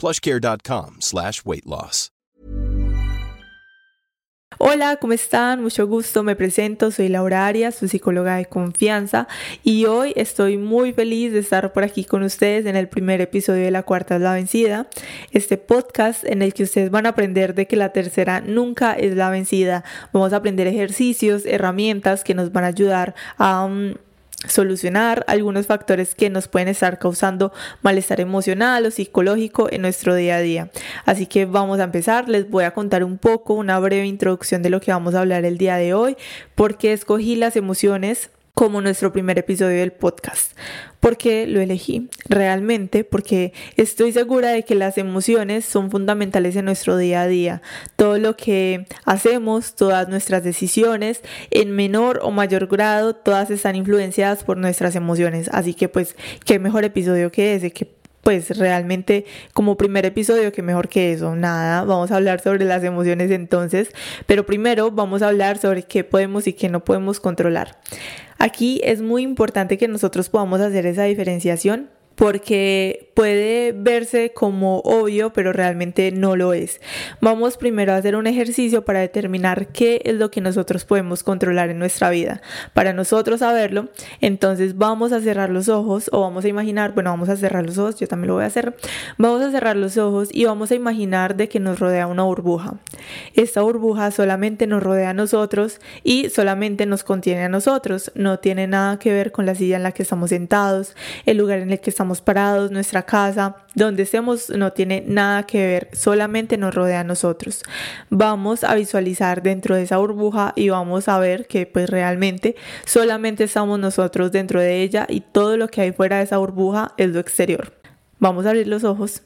plushcare.com slash weight loss. Hola, ¿cómo están? Mucho gusto, me presento, soy Laura Arias, su psicóloga de confianza y hoy estoy muy feliz de estar por aquí con ustedes en el primer episodio de La Cuarta es la Vencida, este podcast en el que ustedes van a aprender de que la tercera nunca es la vencida. Vamos a aprender ejercicios, herramientas que nos van a ayudar a... Um, solucionar algunos factores que nos pueden estar causando malestar emocional o psicológico en nuestro día a día. Así que vamos a empezar, les voy a contar un poco, una breve introducción de lo que vamos a hablar el día de hoy, porque escogí las emociones como nuestro primer episodio del podcast. ¿Por qué lo elegí? Realmente porque estoy segura de que las emociones son fundamentales en nuestro día a día. Todo lo que hacemos, todas nuestras decisiones, en menor o mayor grado, todas están influenciadas por nuestras emociones. Así que pues, qué mejor episodio que ese, que pues realmente como primer episodio, que mejor que eso, nada, vamos a hablar sobre las emociones entonces, pero primero vamos a hablar sobre qué podemos y qué no podemos controlar. Aquí es muy importante que nosotros podamos hacer esa diferenciación porque puede verse como obvio, pero realmente no lo es. Vamos primero a hacer un ejercicio para determinar qué es lo que nosotros podemos controlar en nuestra vida. Para nosotros saberlo, entonces vamos a cerrar los ojos o vamos a imaginar, bueno, vamos a cerrar los ojos, yo también lo voy a hacer. Vamos a cerrar los ojos y vamos a imaginar de que nos rodea una burbuja. Esta burbuja solamente nos rodea a nosotros y solamente nos contiene a nosotros. No tiene nada que ver con la silla en la que estamos sentados, el lugar en el que estamos parados, nuestra casa, donde estemos, no tiene nada que ver, solamente nos rodea a nosotros. Vamos a visualizar dentro de esa burbuja y vamos a ver que pues realmente solamente estamos nosotros dentro de ella y todo lo que hay fuera de esa burbuja es lo exterior. Vamos a abrir los ojos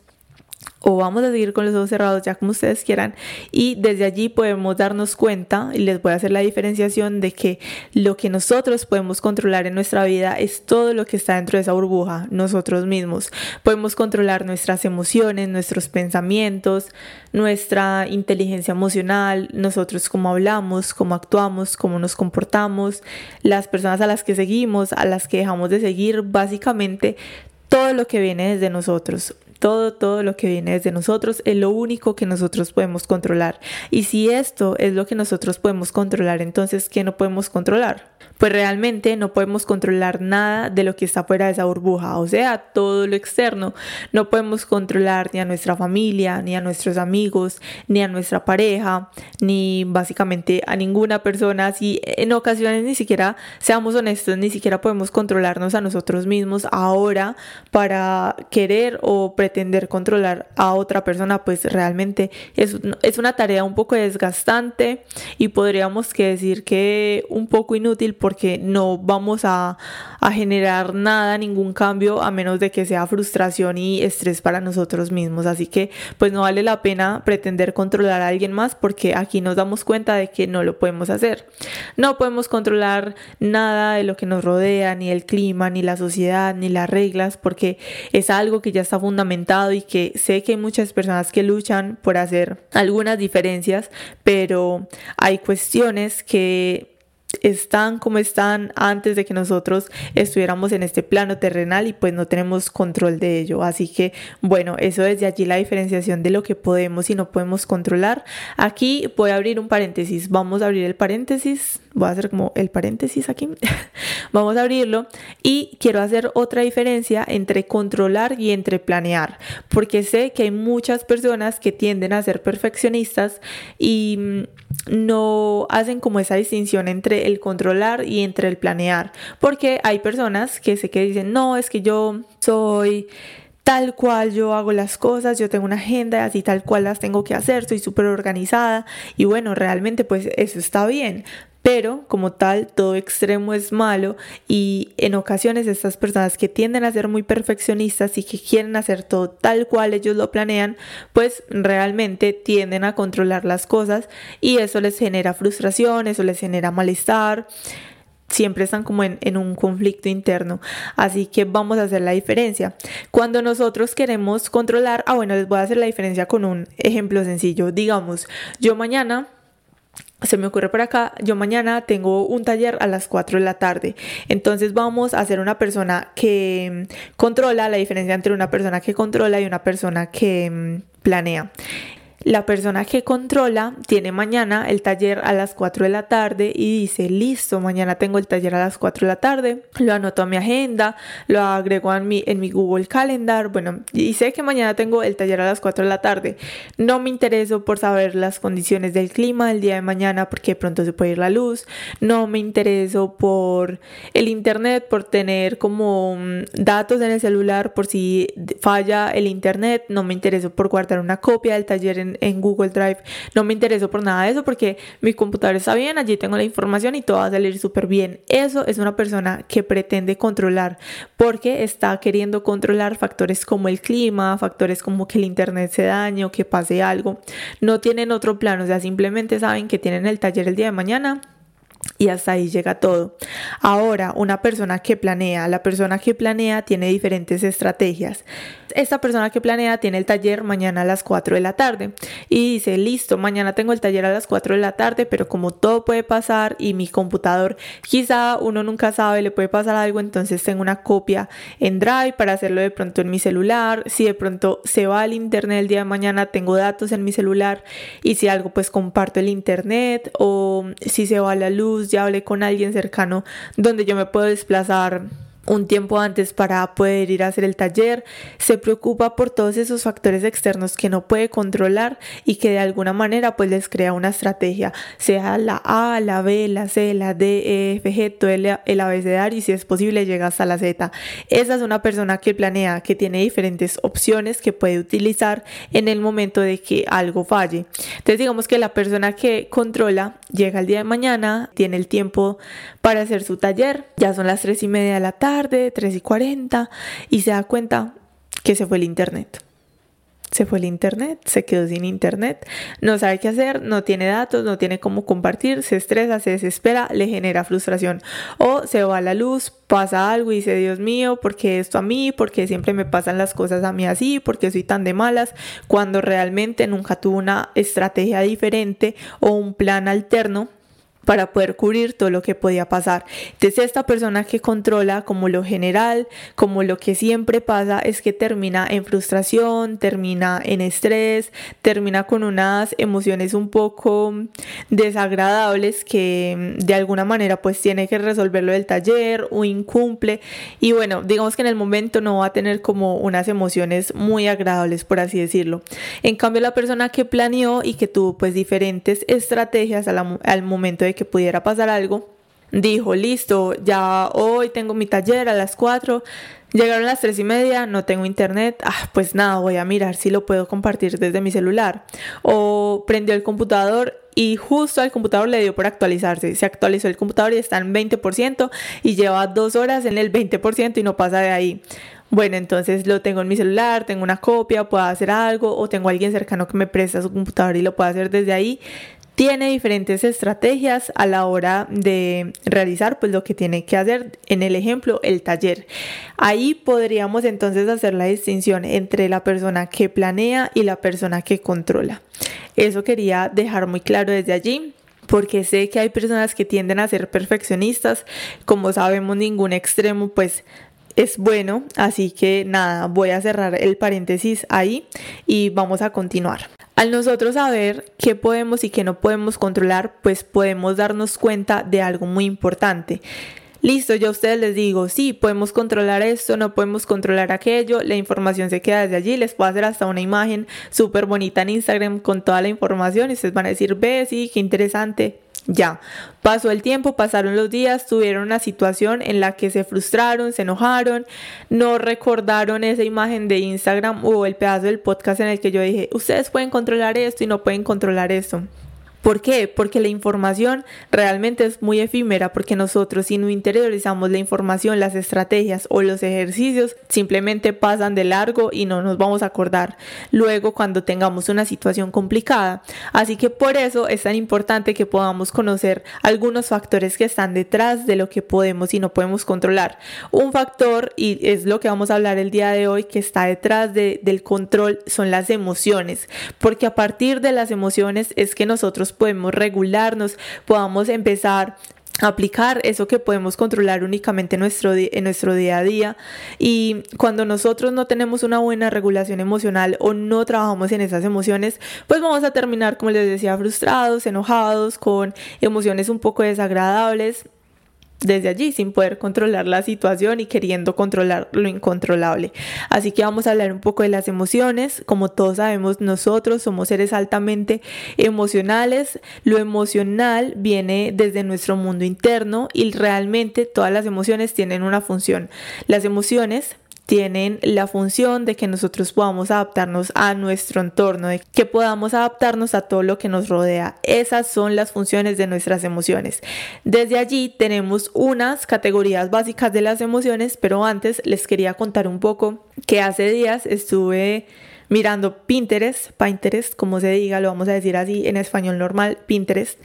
o vamos a seguir con los ojos cerrados ya como ustedes quieran y desde allí podemos darnos cuenta y les voy a hacer la diferenciación de que lo que nosotros podemos controlar en nuestra vida es todo lo que está dentro de esa burbuja, nosotros mismos. Podemos controlar nuestras emociones, nuestros pensamientos, nuestra inteligencia emocional, nosotros cómo hablamos, cómo actuamos, cómo nos comportamos, las personas a las que seguimos, a las que dejamos de seguir, básicamente todo lo que viene desde nosotros. Todo, todo lo que viene desde nosotros es lo único que nosotros podemos controlar. Y si esto es lo que nosotros podemos controlar, entonces, ¿qué no podemos controlar? Pues realmente no podemos controlar nada de lo que está fuera de esa burbuja, o sea, todo lo externo. No podemos controlar ni a nuestra familia, ni a nuestros amigos, ni a nuestra pareja, ni básicamente a ninguna persona. Si en ocasiones ni siquiera, seamos honestos, ni siquiera podemos controlarnos a nosotros mismos ahora para querer o pretender controlar a otra persona, pues realmente es, es una tarea un poco desgastante y podríamos decir que un poco inútil porque no vamos a, a generar nada, ningún cambio, a menos de que sea frustración y estrés para nosotros mismos. Así que pues no vale la pena pretender controlar a alguien más porque aquí nos damos cuenta de que no lo podemos hacer. No podemos controlar nada de lo que nos rodea, ni el clima, ni la sociedad, ni las reglas, porque es algo que ya está fundamentado y que sé que hay muchas personas que luchan por hacer algunas diferencias, pero hay cuestiones que están como están antes de que nosotros estuviéramos en este plano terrenal y pues no tenemos control de ello. Así que bueno, eso desde allí la diferenciación de lo que podemos y no podemos controlar. Aquí voy a abrir un paréntesis. Vamos a abrir el paréntesis. Voy a hacer como el paréntesis aquí. Vamos a abrirlo y quiero hacer otra diferencia entre controlar y entre planear, porque sé que hay muchas personas que tienden a ser perfeccionistas y mm, no hacen como esa distinción entre el controlar y entre el planear, porque hay personas que sé que dicen, no, es que yo soy tal cual yo hago las cosas, yo tengo una agenda y así tal cual las tengo que hacer, soy súper organizada y bueno, realmente pues eso está bien, pero como tal todo extremo es malo y en ocasiones estas personas que tienden a ser muy perfeccionistas y que quieren hacer todo tal cual ellos lo planean, pues realmente tienden a controlar las cosas y eso les genera frustración, eso les genera malestar siempre están como en, en, un conflicto interno. Así que vamos a hacer la diferencia. Cuando nosotros queremos controlar, ah bueno, les voy a hacer la diferencia con un ejemplo sencillo. Digamos, yo mañana se me ocurre por acá, yo mañana tengo un taller a las 4 de la tarde. Entonces vamos a ser una persona que mm, controla la diferencia entre una persona que controla y una persona que mm, planea. La persona que controla tiene mañana el taller a las 4 de la tarde y dice, listo, mañana tengo el taller a las 4 de la tarde, lo anoto a mi agenda, lo agrego en mi, en mi Google Calendar, bueno, y sé que mañana tengo el taller a las 4 de la tarde. No me intereso por saber las condiciones del clima el día de mañana porque pronto se puede ir la luz, no me intereso por el internet, por tener como mm, datos en el celular por si falla el internet, no me intereso por guardar una copia del taller en en, Google Drive. No me intereso por nada de eso porque mi computador está bien, allí tengo la información y todo va a salir súper bien. Eso es una persona que pretende controlar porque está queriendo controlar factores como el clima, factores como que el internet se dañe o que pase algo. No tienen otro plan, o sea, simplemente saben que tienen el taller el día de mañana y hasta ahí llega todo. Ahora, una persona que planea, la persona que planea tiene diferentes estrategias. Esta persona que planea tiene el taller mañana a las 4 de la tarde y dice, listo, mañana tengo el taller a las 4 de la tarde, pero como todo puede pasar y mi computador quizá uno nunca sabe, le puede pasar algo, entonces tengo una copia en Drive para hacerlo de pronto en mi celular. Si de pronto se va al internet el día de mañana, tengo datos en mi celular y si algo pues comparto el internet o si se va la luz, ya hablé con alguien cercano donde yo me puedo desplazar un tiempo antes para poder ir a hacer el taller, se preocupa por todos esos factores externos que no puede controlar y que de alguna manera pues les crea una estrategia, sea la A, la B, la C, la D, E, F, G, todo el, el abecedario y si es posible llega hasta la Z. Esa es una persona que planea, que tiene diferentes opciones que puede utilizar en el momento de que algo falle. Entonces digamos que la persona que controla llega el día de mañana, tiene el tiempo para hacer su taller, ya son las 3 y media de la tarde, tarde, 3 y 40, y se da cuenta que se fue el internet. Se fue el internet, se quedó sin internet, no sabe qué hacer, no tiene datos, no tiene cómo compartir, se estresa, se desespera, le genera frustración. O se va a la luz, pasa algo y dice, Dios mío, ¿por qué esto a mí? ¿Por qué siempre me pasan las cosas a mí así? ¿Por qué soy tan de malas? Cuando realmente nunca tuvo una estrategia diferente o un plan alterno para poder cubrir todo lo que podía pasar. Entonces esta persona que controla como lo general, como lo que siempre pasa es que termina en frustración, termina en estrés, termina con unas emociones un poco desagradables que de alguna manera pues tiene que resolverlo del taller o incumple y bueno, digamos que en el momento no va a tener como unas emociones muy agradables por así decirlo. En cambio la persona que planeó y que tuvo pues diferentes estrategias al momento de que pudiera pasar algo, dijo, listo, ya hoy tengo mi taller a las 4, Llegaron las tres y media, no tengo internet, ah, pues nada, voy a mirar si lo puedo compartir desde mi celular. O prendió el computador y justo al computador le dio por actualizarse. Se actualizó el computador y está en 20% y lleva dos horas en el 20% y no pasa de ahí. Bueno, entonces lo tengo en mi celular, tengo una copia, puedo hacer algo o tengo alguien cercano que me presta su computador y lo puedo hacer desde ahí tiene diferentes estrategias a la hora de realizar pues lo que tiene que hacer. En el ejemplo el taller. Ahí podríamos entonces hacer la distinción entre la persona que planea y la persona que controla. Eso quería dejar muy claro desde allí porque sé que hay personas que tienden a ser perfeccionistas. Como sabemos ningún extremo pues es bueno, así que nada, voy a cerrar el paréntesis ahí y vamos a continuar. Al nosotros saber qué podemos y qué no podemos controlar, pues podemos darnos cuenta de algo muy importante. Listo, yo a ustedes les digo, sí, podemos controlar esto, no podemos controlar aquello, la información se queda desde allí, les puedo hacer hasta una imagen súper bonita en Instagram con toda la información y ustedes van a decir, ve, sí, qué interesante, ya, pasó el tiempo, pasaron los días, tuvieron una situación en la que se frustraron, se enojaron, no recordaron esa imagen de Instagram o el pedazo del podcast en el que yo dije, ustedes pueden controlar esto y no pueden controlar esto. ¿Por qué? Porque la información realmente es muy efímera, porque nosotros si no interiorizamos la información, las estrategias o los ejercicios, simplemente pasan de largo y no nos vamos a acordar luego cuando tengamos una situación complicada. Así que por eso es tan importante que podamos conocer algunos factores que están detrás de lo que podemos y no podemos controlar. Un factor, y es lo que vamos a hablar el día de hoy, que está detrás del control son las emociones, porque a partir de las emociones es que nosotros podemos regularnos, podamos empezar a aplicar eso que podemos controlar únicamente en nuestro, en nuestro día a día. Y cuando nosotros no tenemos una buena regulación emocional o no trabajamos en esas emociones pues vamos a terminar como les decía frustrados, enojados, con emociones un poco desagradables desde allí sin poder controlar la situación y queriendo controlar lo incontrolable. Así que vamos a hablar un poco de las emociones. Como todos sabemos, nosotros somos seres altamente emocionales. Lo emocional viene desde nuestro mundo interno y realmente todas las emociones tienen una función. Las emociones tienen la función de que nosotros podamos adaptarnos a nuestro entorno, de que podamos adaptarnos a todo lo que nos rodea. Esas son las funciones de nuestras emociones. Desde allí tenemos unas categorías básicas de las emociones, pero antes les quería contar un poco que hace días estuve mirando Pinterest, Pinterest, como se diga, lo vamos a decir así en español normal, Pinterest.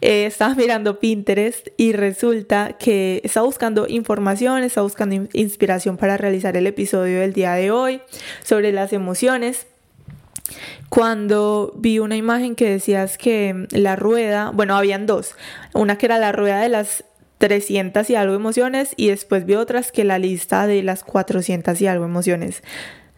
Eh, estaba mirando Pinterest y resulta que estaba buscando información, estaba buscando inspiración para realizar el episodio del día de hoy sobre las emociones. Cuando vi una imagen que decías que la rueda, bueno, habían dos, una que era la rueda de las 300 y algo emociones y después vi otras que la lista de las 400 y algo emociones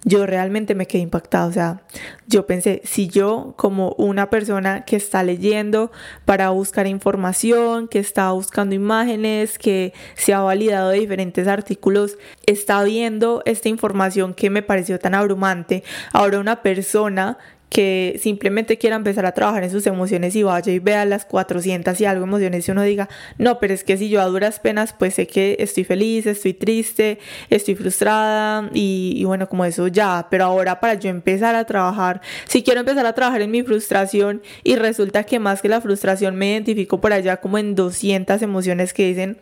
yo realmente me quedé impactada. O sea, yo pensé, si yo como una persona que está leyendo para buscar información, que está buscando imágenes, que se ha validado de diferentes artículos, está viendo esta información que me pareció tan abrumante, ahora una persona que simplemente quiera empezar a trabajar en sus emociones y vaya y vea las 400 y algo emociones y uno diga, no, pero es que si yo a duras penas pues sé que estoy feliz, estoy triste, estoy frustrada y, y, bueno, como eso ya, pero ahora para yo empezar a trabajar, si quiero empezar a trabajar en mi frustración y resulta que más que la frustración me identifico por allá como en 200 emociones que dicen,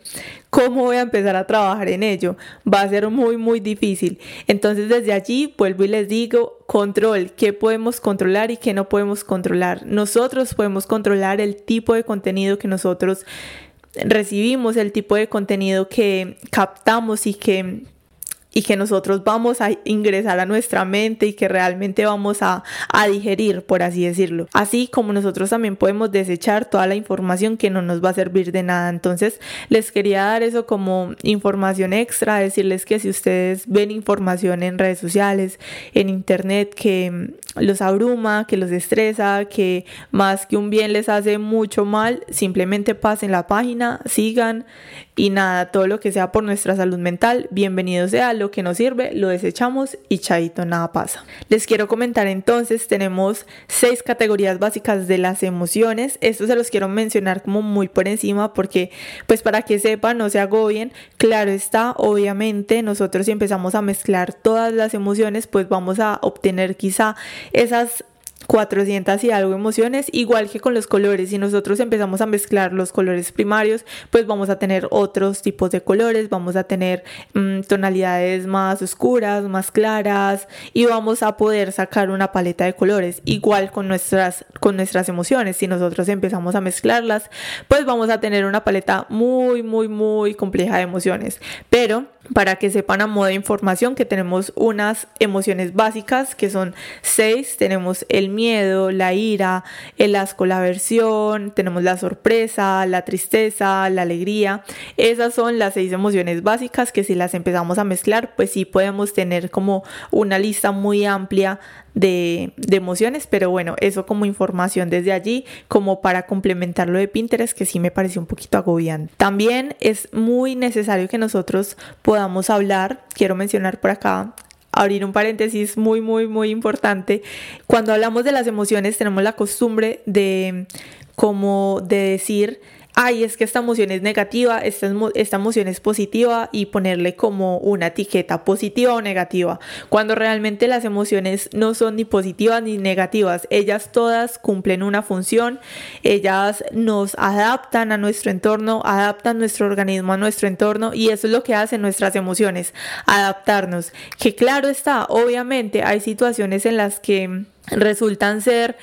¿cómo voy a empezar a trabajar en ello? Va a ser muy, muy difícil. Entonces desde allí vuelvo y les digo, control, qué podemos controlar y qué no podemos controlar. Nosotros podemos controlar el tipo de contenido que nosotros recibimos, el tipo de contenido que captamos y que y que nosotros vamos a ingresar a nuestra mente y que realmente vamos a, a, digerir, por así decirlo. Así como nosotros también podemos desechar toda la información que no nos va a servir de nada. Entonces, les quería dar eso como información extra, decirles que si ustedes ven información en redes sociales, en internet, que los abruma, que los estresa, que más que un bien les hace mucho mal, simplemente pasen la página, sigan y nada, todo lo que sea por nuestra salud mental, bienvenido sea lo que nos sirve, lo desechamos y chaito, nada pasa. Les quiero comentar entonces, tenemos seis categorías básicas de las emociones. Esto se los quiero mencionar como muy por encima porque pues para que sepan, no se agobien. Claro está, obviamente nosotros si empezamos a mezclar todas las emociones, pues vamos a obtener quizá esas 400 y algo emociones, igual que con los colores. Si nosotros empezamos a mezclar los colores primarios, pues vamos a tener otros tipos de colores, vamos a tener mm, tonalidades más oscuras, más claras y vamos a poder sacar una paleta de colores. Igual con nuestras, con nuestras emociones, si nosotros empezamos a mezclarlas, pues vamos a tener una paleta muy, muy, muy compleja de emociones. Pero para que sepan a modo de información que tenemos unas emociones básicas que son seis. Tenemos el miedo, la ira, el asco, la aversión, tenemos la sorpresa, la tristeza, la alegría. Esas son las seis emociones básicas que si las empezamos a mezclar, pues sí podemos tener como una lista muy amplia de, emociones, pero bueno, eso como información desde allí, como para complementar lo de Pinterest, que sí me pareció un poquito agobiante. También es muy necesario que nosotros podamos hablar, quiero mencionar por acá, abrir un paréntesis muy, muy, muy importante. Cuando hablamos de las emociones tenemos la costumbre de como de decir ay, es que esta emoción es negativa, esta, esta emoción es positiva y ponerle como una etiqueta positiva o negativa, cuando realmente las emociones no son ni positivas ni negativas, ellas todas cumplen una función, ellas nos adaptan a nuestro entorno, adaptan nuestro organismo a nuestro entorno y eso es lo que hacen nuestras emociones, adaptarnos. Que claro está, obviamente hay situaciones en las que resultan ser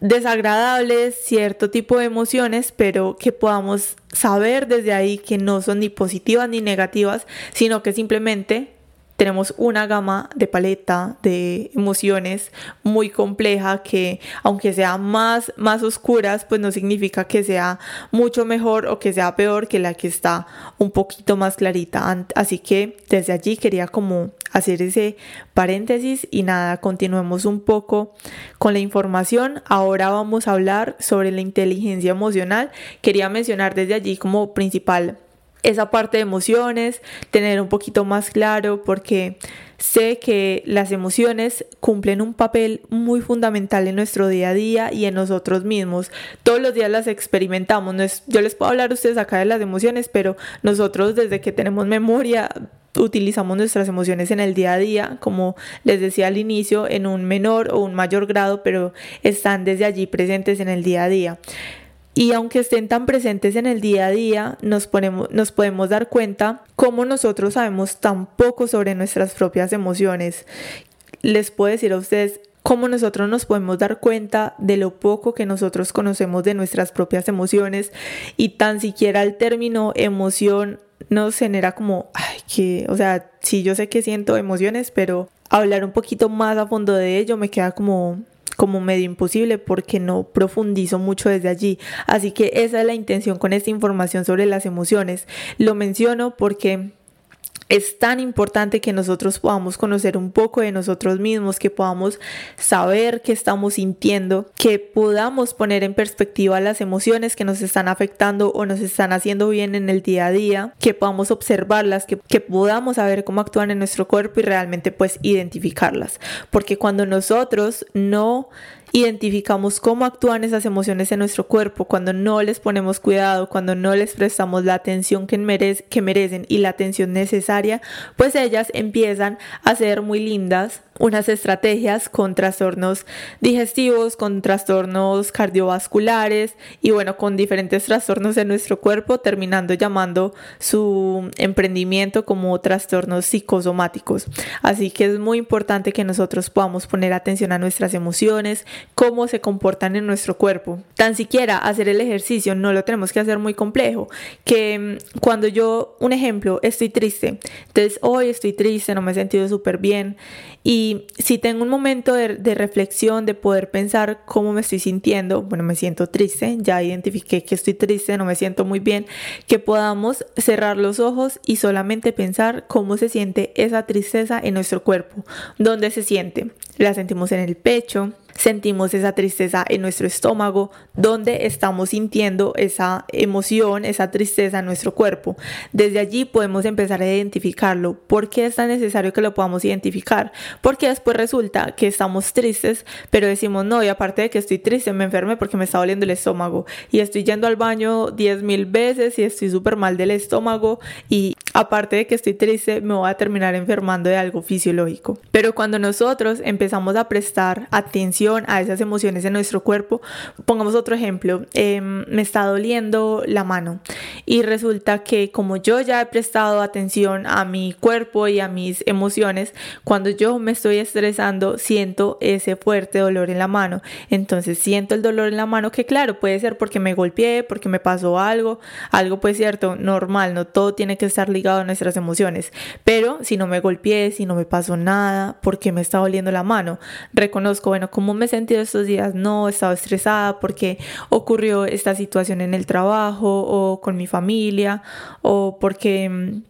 desagradables, cierto tipo de emociones, pero que podamos saber desde ahí que no son ni positivas ni negativas, sino que simplemente tenemos una gama de paleta de emociones muy compleja que aunque sea más, más oscuras, pues no significa que sea mucho mejor o que sea peor que la que está un poquito más clarita. Así que desde allí quería como hacer ese paréntesis y nada, continuemos un poco con la información. Ahora vamos a hablar sobre la inteligencia emocional. Quería mencionar desde allí como principal esa parte de emociones, tener un poquito más claro porque sé que las emociones cumplen un papel muy fundamental en nuestro día a día y en nosotros mismos. Todos los días las experimentamos. yo les puedo hablar a ustedes acá de las emociones, pero nosotros desde que tenemos memoria utilizamos nuestras emociones en el día a día, como les decía al inicio, en un menor o un mayor grado, pero están desde allí presentes en el día a día. Y aunque estén tan presentes en el día a día, nos, ponemos, nos podemos dar cuenta cómo nosotros sabemos tan poco sobre nuestras propias emociones. Les puedo decir a ustedes cómo nosotros nos podemos dar cuenta de lo poco que nosotros conocemos de nuestras propias emociones y tan siquiera el término emoción nos genera como, ay, que, o sea, sí, yo sé que siento emociones, pero hablar un poquito más a fondo de ello me queda como como medio imposible porque no profundizo mucho desde allí. Así que esa es la intención con esta información sobre las emociones. Lo menciono porque es tan importante que nosotros podamos conocer un poco de nosotros mismos, que podamos saber qué estamos sintiendo, que podamos poner en perspectiva las emociones que nos están afectando o nos están haciendo bien en el día a día, que podamos observarlas, que, que podamos saber cómo actúan en nuestro cuerpo y realmente pues identificarlas. Porque cuando nosotros no identificamos cómo actúan esas emociones en nuestro cuerpo, cuando no les ponemos cuidado, cuando no les prestamos la atención que, que merecen y la atención necesaria, pues ellas empiezan a ser muy lindas, unas estrategias con trastornos digestivos, con trastornos cardiovasculares y bueno, con diferentes trastornos en nuestro cuerpo, terminando llamando su emprendimiento como trastornos psicosomáticos. Así que es muy importante que nosotros podamos poner atención a nuestras emociones, cómo se comportan en nuestro cuerpo. Tan siquiera hacer el ejercicio no lo tenemos que hacer muy complejo, que mm, cuando yo, un ejemplo, estoy triste, entonces hoy estoy triste, no me he sentido súper bien y si tengo un momento de, reflexión, de poder pensar cómo me estoy sintiendo, bueno, me siento triste, ya identifiqué que estoy triste, no me siento muy bien, que podamos cerrar los ojos y solamente pensar cómo se siente esa tristeza en nuestro cuerpo, dónde se siente. La sentimos en el pecho, sentimos esa tristeza en nuestro estómago, donde estamos sintiendo esa emoción, esa tristeza en nuestro cuerpo. Desde allí podemos empezar a identificarlo. ¿Por qué es tan necesario que lo podamos identificar? Porque después resulta que estamos tristes, pero decimos, no, y aparte de que estoy triste, me enfermé porque me está doliendo el estómago y estoy yendo al baño 10 mil veces y estoy súper mal del estómago y aparte de que estoy triste, me voy a terminar enfermando de algo fisiológico. Pero cuando nosotros empezamos a prestar atención a esas emociones en nuestro cuerpo, pongamos otro ejemplo, em, me está doliendo la mano y resulta que como yo ya he prestado atención a mi cuerpo y a mis emociones, cuando yo me estoy estresando, siento ese fuerte dolor en la mano. Entonces siento el dolor en la mano que claro, puede ser porque me golpeé, porque me pasó algo, algo pues cierto, normal, no todo tiene que estar ligado a nuestras emociones, pero si no me golpeé, si no me pasó nada, porque me está doliendo la mano, reconozco, bueno, ¿cómo me he sentido estos días? No, he estado estresada porque ocurrió esta situación en el trabajo o con mi familia o porque mm,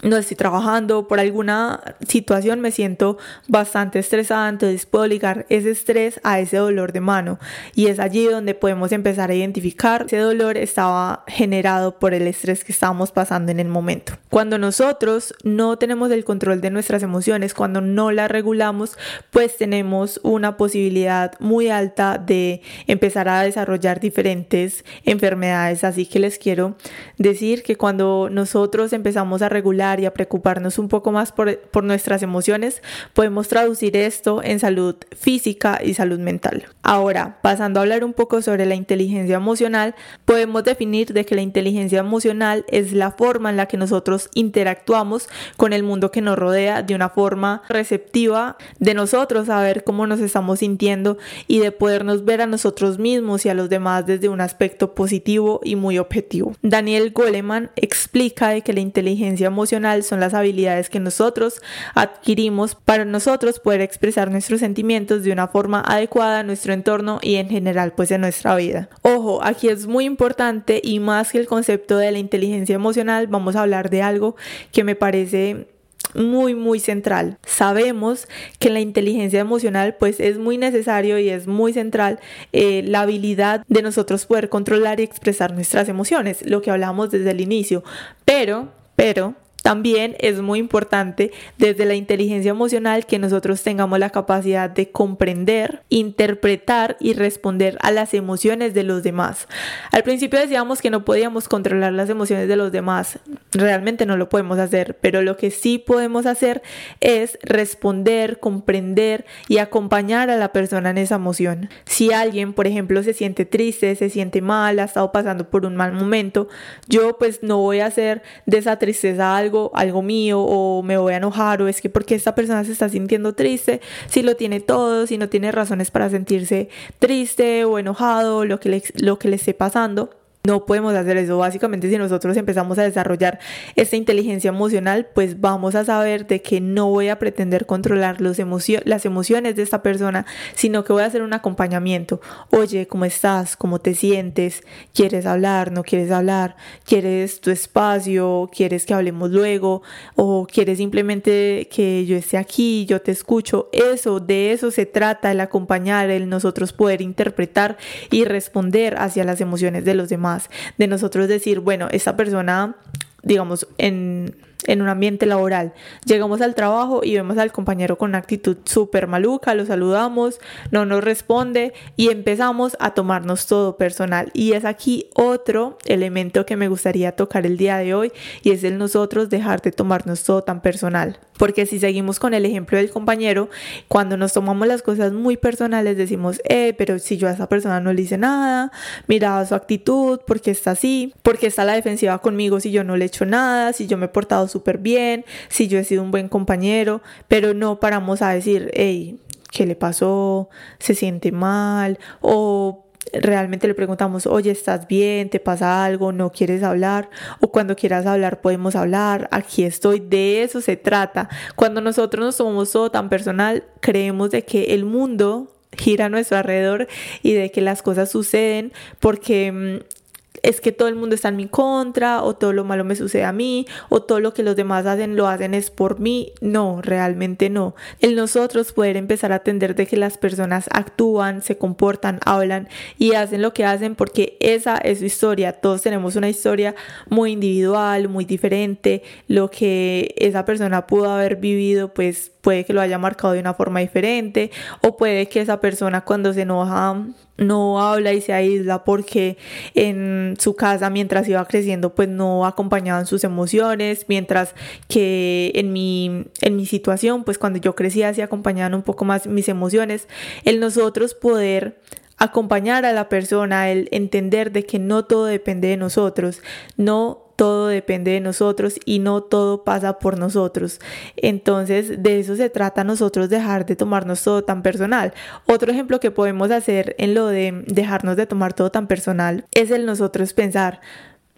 no estoy trabajando, por alguna situación me siento bastante estresada, entonces puedo ligar ese estrés a ese dolor de mano y es allí donde podemos empezar a identificar ese dolor estaba generado por el estrés que estábamos pasando en el momento. Cuando nosotros no tenemos el control de nuestras emociones, cuando no las regulamos, pues tenemos una posibilidad muy alta de empezar a desarrollar diferentes enfermedades, así que les quiero decir que cuando nosotros empezamos a regular y a preocuparnos un poco más por, por nuestras emociones, podemos traducir esto en salud física y salud mental. Ahora, pasando a hablar un poco sobre la inteligencia emocional, podemos definir de que la inteligencia emocional es la forma en la que nosotros interactuamos con el mundo que nos rodea de una forma receptiva de nosotros saber cómo nos estamos sintiendo y de podernos ver a nosotros mismos y a los demás desde un aspecto positivo y muy objetivo. Daniel Goleman explica de que la inteligencia emocional son las habilidades que nosotros adquirimos para nosotros poder expresar nuestros sentimientos de una forma adecuada en nuestro entorno y en general pues en nuestra vida. Ojo, aquí es muy importante y más que el concepto de la inteligencia emocional, vamos a hablar de algo que me parece muy muy central. Sabemos que la inteligencia emocional pues es muy necesario y es muy central eh, la habilidad de nosotros poder controlar y expresar nuestras emociones, lo que hablamos desde el inicio. Pero, pero también es muy importante desde la inteligencia emocional que nosotros tengamos la capacidad de comprender, interpretar y responder a las emociones de los demás. Al principio decíamos que no podíamos controlar las emociones de los demás. Realmente no lo podemos hacer, pero lo que sí podemos hacer es responder, comprender y acompañar a la persona en esa emoción. Si alguien, por ejemplo, se siente triste, se siente mal, ha estado pasando por un mal momento, yo pues no voy a hacer de esa tristeza algo algo, mío o me voy a enojar o es que porque esta persona se está sintiendo triste, si lo tiene todo, si no tiene razones para sentirse triste o enojado, lo que le, lo que le esté pasando. No podemos hacer eso. Básicamente, si nosotros empezamos a desarrollar esta inteligencia emocional, pues vamos a saber de que no voy a pretender controlar las emociones de esta persona, sino que voy a hacer un acompañamiento. Oye, ¿cómo estás? ¿Cómo te sientes? ¿Quieres hablar? ¿No quieres hablar? ¿Quieres tu espacio? ¿Quieres que hablemos luego? ¿O quieres simplemente que yo esté aquí, yo te escucho? Eso, de eso se trata, el acompañar, el nosotros poder interpretar y responder hacia las emociones de los demás de nosotros decir, bueno, esta persona, digamos, en en un ambiente laboral. Llegamos al trabajo y vemos al compañero con una actitud súper maluca, lo saludamos, no nos responde y empezamos a tomarnos todo personal. Y es aquí otro elemento que me gustaría tocar el día de hoy y es el nosotros dejar de tomarnos todo tan personal. Porque si seguimos con el ejemplo del compañero, cuando nos tomamos las cosas muy personales decimos, eh, pero si yo a esa persona no le hice nada, mira su actitud, porque está así, porque está a la defensiva conmigo si yo no le he hecho nada, si yo me he portado súper bien, si yo he sido un buen compañero, pero no paramos a decir, hey, ¿qué le pasó? ¿Se siente mal? O realmente le preguntamos, oye, ¿estás bien? ¿Te pasa algo? ¿No quieres hablar? O cuando quieras hablar podemos hablar, aquí estoy, de eso se trata. Cuando nosotros nos tomamos todo tan personal, creemos de que el mundo gira a nuestro alrededor y de que las cosas suceden porque mm, es que todo el mundo está en mi contra o todo lo malo me sucede a mí o todo lo que los demás hacen lo hacen es por mí. No, realmente no. El nosotros poder empezar a atender de que las personas actúan, se comportan, hablan y hacen lo que hacen porque esa es su historia. Todos tenemos una historia muy individual, muy diferente. Lo que esa persona pudo haber vivido pues puede que lo haya marcado de una forma diferente o puede que esa persona cuando se enoja no habla y se aísla porque en su casa mientras iba creciendo pues no acompañaban sus emociones, mientras que en mi, en mi situación pues cuando yo crecía se acompañaban un poco más mis emociones, el nosotros poder acompañar a la persona, el entender de que no todo depende de nosotros, no todo depende de nosotros y no todo pasa por nosotros. Entonces, de eso se trata nosotros dejar de tomarnos todo tan personal. Otro ejemplo que podemos hacer en lo de dejarnos de tomar todo tan personal es el nosotros pensar,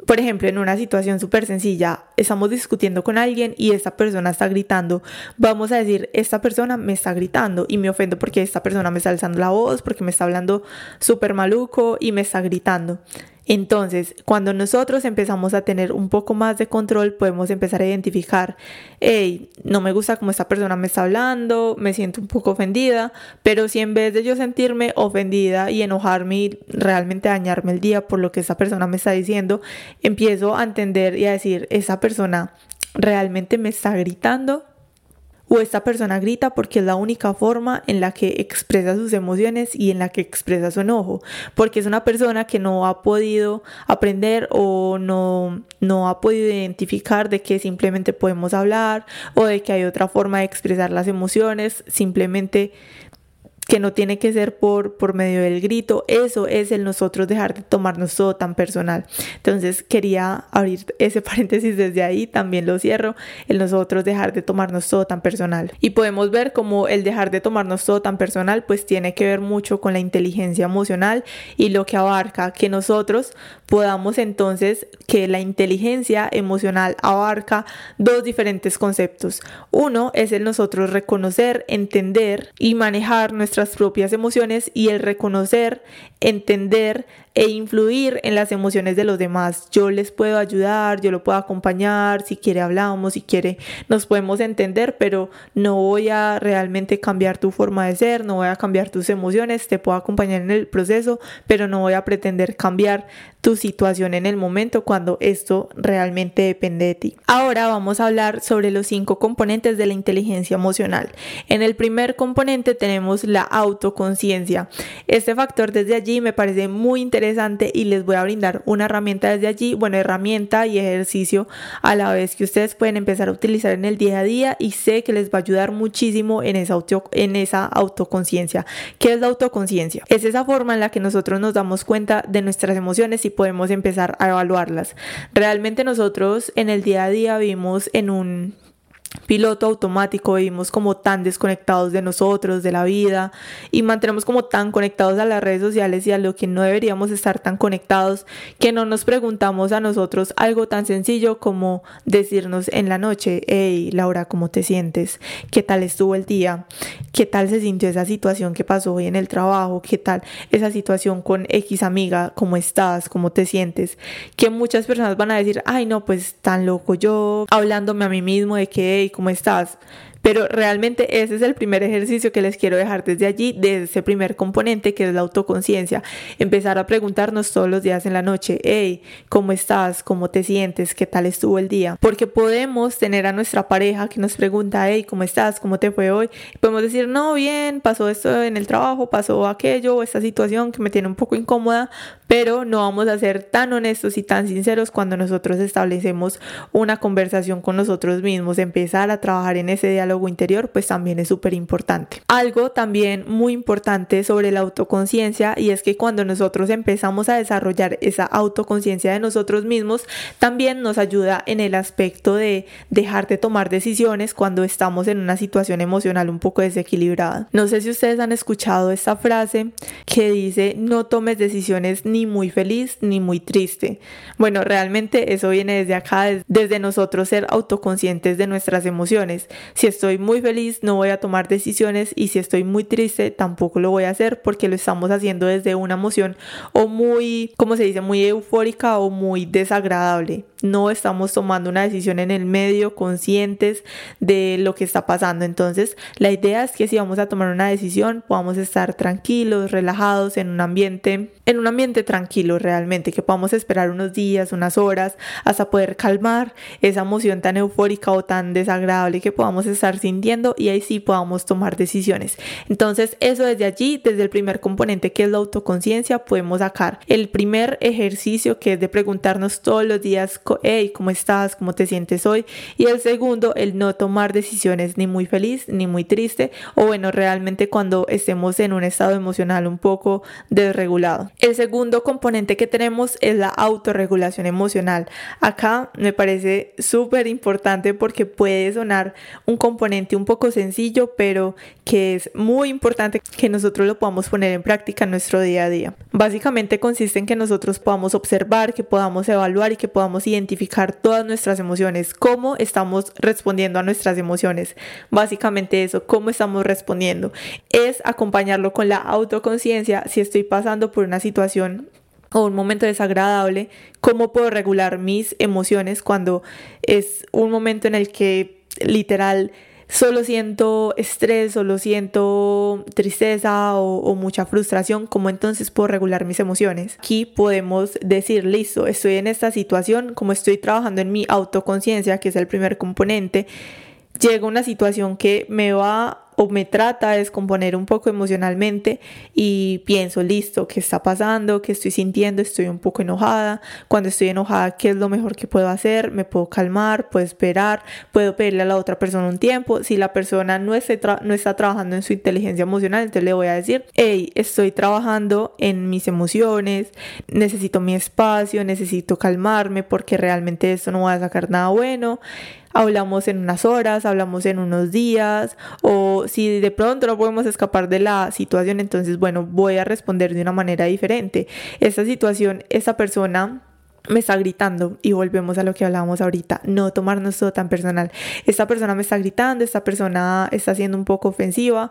por ejemplo, en una situación súper sencilla, estamos discutiendo con alguien y esta persona está gritando. Vamos a decir, esta persona me está gritando y me ofendo porque esta persona me está alzando la voz, porque me está hablando súper maluco y me está gritando. Entonces, cuando nosotros empezamos a tener un poco más de control, podemos empezar a identificar, hey, no me gusta cómo esta persona me está hablando, me siento un poco ofendida, pero si en vez de yo sentirme ofendida y enojarme y realmente dañarme el día por lo que esta persona me está diciendo, empiezo a entender y a decir, esa persona realmente me está gritando o esta persona grita porque es la única forma en la que expresa sus emociones y en la que expresa su enojo, porque es una persona que no ha podido aprender o no, no ha podido identificar de que simplemente podemos hablar o de que hay otra forma de expresar las emociones, simplemente que no tiene que ser por, por medio del grito, eso es el nosotros dejar de tomarnos todo tan personal. Entonces quería abrir ese paréntesis desde ahí, también lo cierro, el nosotros dejar de tomarnos todo tan personal. Y podemos ver como el dejar de tomarnos todo tan personal pues tiene que ver mucho con la inteligencia emocional y lo que abarca que nosotros podamos entonces que la inteligencia emocional abarca dos diferentes conceptos. Uno es el nosotros reconocer, entender y manejar nuestra nuestras propias emociones y el reconocer, entender e influir en las emociones de los demás. Yo les puedo ayudar, yo lo puedo acompañar, si quiere hablamos, si quiere nos podemos entender, pero no voy a realmente cambiar tu forma de ser, no voy a cambiar tus emociones, te puedo acompañar en el proceso, pero no voy a pretender cambiar tu situación en el momento cuando esto realmente depende de ti. Ahora vamos a hablar sobre los cinco componentes de la inteligencia emocional. En el primer componente tenemos la autoconciencia. Este factor desde allí me parece muy interesante y les voy a brindar una herramienta desde allí, bueno, herramienta y ejercicio a la vez que ustedes pueden empezar a utilizar en el día a día y sé que les va a ayudar muchísimo en esa, auto, esa autoconciencia. ¿Qué es la autoconciencia? Es esa forma en la que nosotros nos damos cuenta de nuestras emociones y podemos empezar a evaluarlas. Realmente nosotros en el día a día vivimos en un piloto automático, vivimos como tan desconectados de nosotros, de la vida y mantenemos como tan conectados a las redes sociales y a lo que no deberíamos estar tan conectados que no nos preguntamos a nosotros algo tan sencillo como decirnos en la noche, hey Laura, ¿cómo te sientes? ¿Qué tal estuvo el día? ¿Qué tal se sintió esa situación que pasó hoy en el trabajo? ¿Qué tal esa situación con X amiga? ¿Cómo estás? ¿Cómo te sientes? Que muchas personas van a decir, ay no, pues tan loco yo, hablándome a mí mismo de que ¿cómo estás? Pero realmente ese es el primer ejercicio que les quiero dejar desde allí, desde ese primer componente que es la autoconciencia. Empezar a preguntarnos todos los días en la noche, hey, ¿cómo estás? ¿Cómo te sientes? ¿Qué tal estuvo el día? Porque podemos tener a nuestra pareja que nos pregunta, hey, ¿cómo estás? ¿Cómo te fue hoy? podemos decir, no, bien, pasó esto en el trabajo, pasó aquello, esta situación que me tiene un poco incómoda, pero no vamos a ser tan honestos y tan sinceros cuando nosotros establecemos una conversación con nosotros mismos, empezar a trabajar en ese diálogo interior, pues también es súper importante. Algo también muy importante sobre la autoconciencia y es que cuando nosotros empezamos a desarrollar esa autoconciencia de nosotros mismos, también nos ayuda en el aspecto de dejar de tomar decisiones cuando estamos en una situación emocional un poco desequilibrada. No sé si ustedes han escuchado esta frase que dice no tomes decisiones ni muy feliz ni muy triste. Bueno, realmente eso viene desde acá, desde nosotros ser autoconscientes de nuestras emociones. Si estoy estoy muy feliz no voy a tomar decisiones y si estoy muy triste tampoco lo voy a hacer porque lo estamos haciendo desde una emoción o muy, como se dice, muy eufórica o muy desagradable. No estamos tomando una decisión en el medio conscientes de lo que está pasando. Entonces, la idea es que si vamos a tomar una decisión, podamos estar tranquilos, relajados en un ambiente, en un ambiente tranquilo realmente, que podamos esperar unos días, unas horas hasta poder calmar esa emoción tan eufórica o tan desagradable que podamos estar sintiendo y ahí sí podamos tomar decisiones. Entonces, eso desde allí, desde el primer componente que es la autoconciencia, podemos sacar el primer ejercicio que es de preguntarnos todos los días, hey, ¿cómo estás? ¿Cómo te sientes hoy? Y el segundo, el no tomar decisiones ni muy feliz ni muy triste o bueno, realmente cuando estemos en un estado emocional un poco desregulado. El segundo componente que tenemos es la autorregulación emocional. Acá me parece súper importante porque puede sonar un componente un poco sencillo, pero que es muy importante que nosotros lo podamos poner en práctica en nuestro día a día. Básicamente consiste en que nosotros podamos observar, que podamos evaluar y que podamos identificar todas nuestras emociones, cómo estamos respondiendo a nuestras emociones. Básicamente eso, cómo estamos respondiendo. Es acompañarlo con la autoconciencia si estoy pasando por una situación o un momento desagradable, cómo puedo regular mis emociones cuando es un momento en el que literal solo siento estrés, solo siento tristeza o, mucha frustración, ¿cómo entonces puedo regular mis emociones? Aquí podemos decir, listo, estoy en esta situación, como estoy trabajando en mi autoconciencia, que es el primer componente, llega una situación que me va o me trata de descomponer un poco emocionalmente y pienso, listo, ¿qué está pasando? ¿Qué estoy sintiendo? Estoy un poco enojada. Cuando estoy enojada, ¿qué es lo mejor que puedo hacer? Me puedo calmar, puedo esperar, puedo pedirle a la otra persona un tiempo. Si la persona no, está trabajando en su inteligencia emocional, entonces le voy a decir, hey, estoy trabajando en mis emociones, necesito mi espacio, necesito calmarme porque realmente esto no va a sacar nada bueno hablamos en unas horas, hablamos en unos días, o si de pronto no podemos escapar de la situación, entonces, bueno, voy a responder de una manera diferente. Esta situación, esa persona me está gritando y volvemos a lo que hablábamos ahorita, no tomarnos todo tan personal. Esta persona me está gritando, esta persona está siendo un poco ofensiva,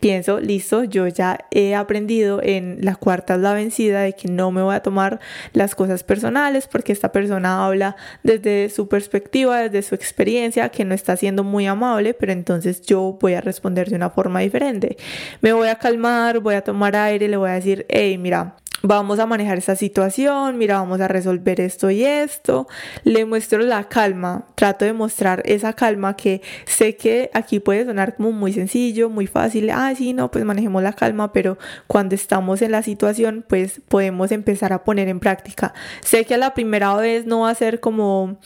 pienso, listo, yo ya he aprendido en la cuarta la vencida de que no me voy a tomar las cosas personales porque esta persona habla desde su perspectiva, desde su experiencia, que no está siendo muy amable, pero entonces yo voy a responder de una forma diferente. Me voy a calmar, voy a tomar aire, le voy a decir, hey, mira, vamos a manejar esta situación, mira, vamos a resolver esto y esto. Le muestro la calma, trato de mostrar esa calma que sé que aquí puede sonar como muy sencillo, muy fácil. Ah, sí, no, pues manejemos la calma, pero cuando estamos en la situación, pues podemos empezar a poner en práctica. Sé que a la primera vez no va a ser como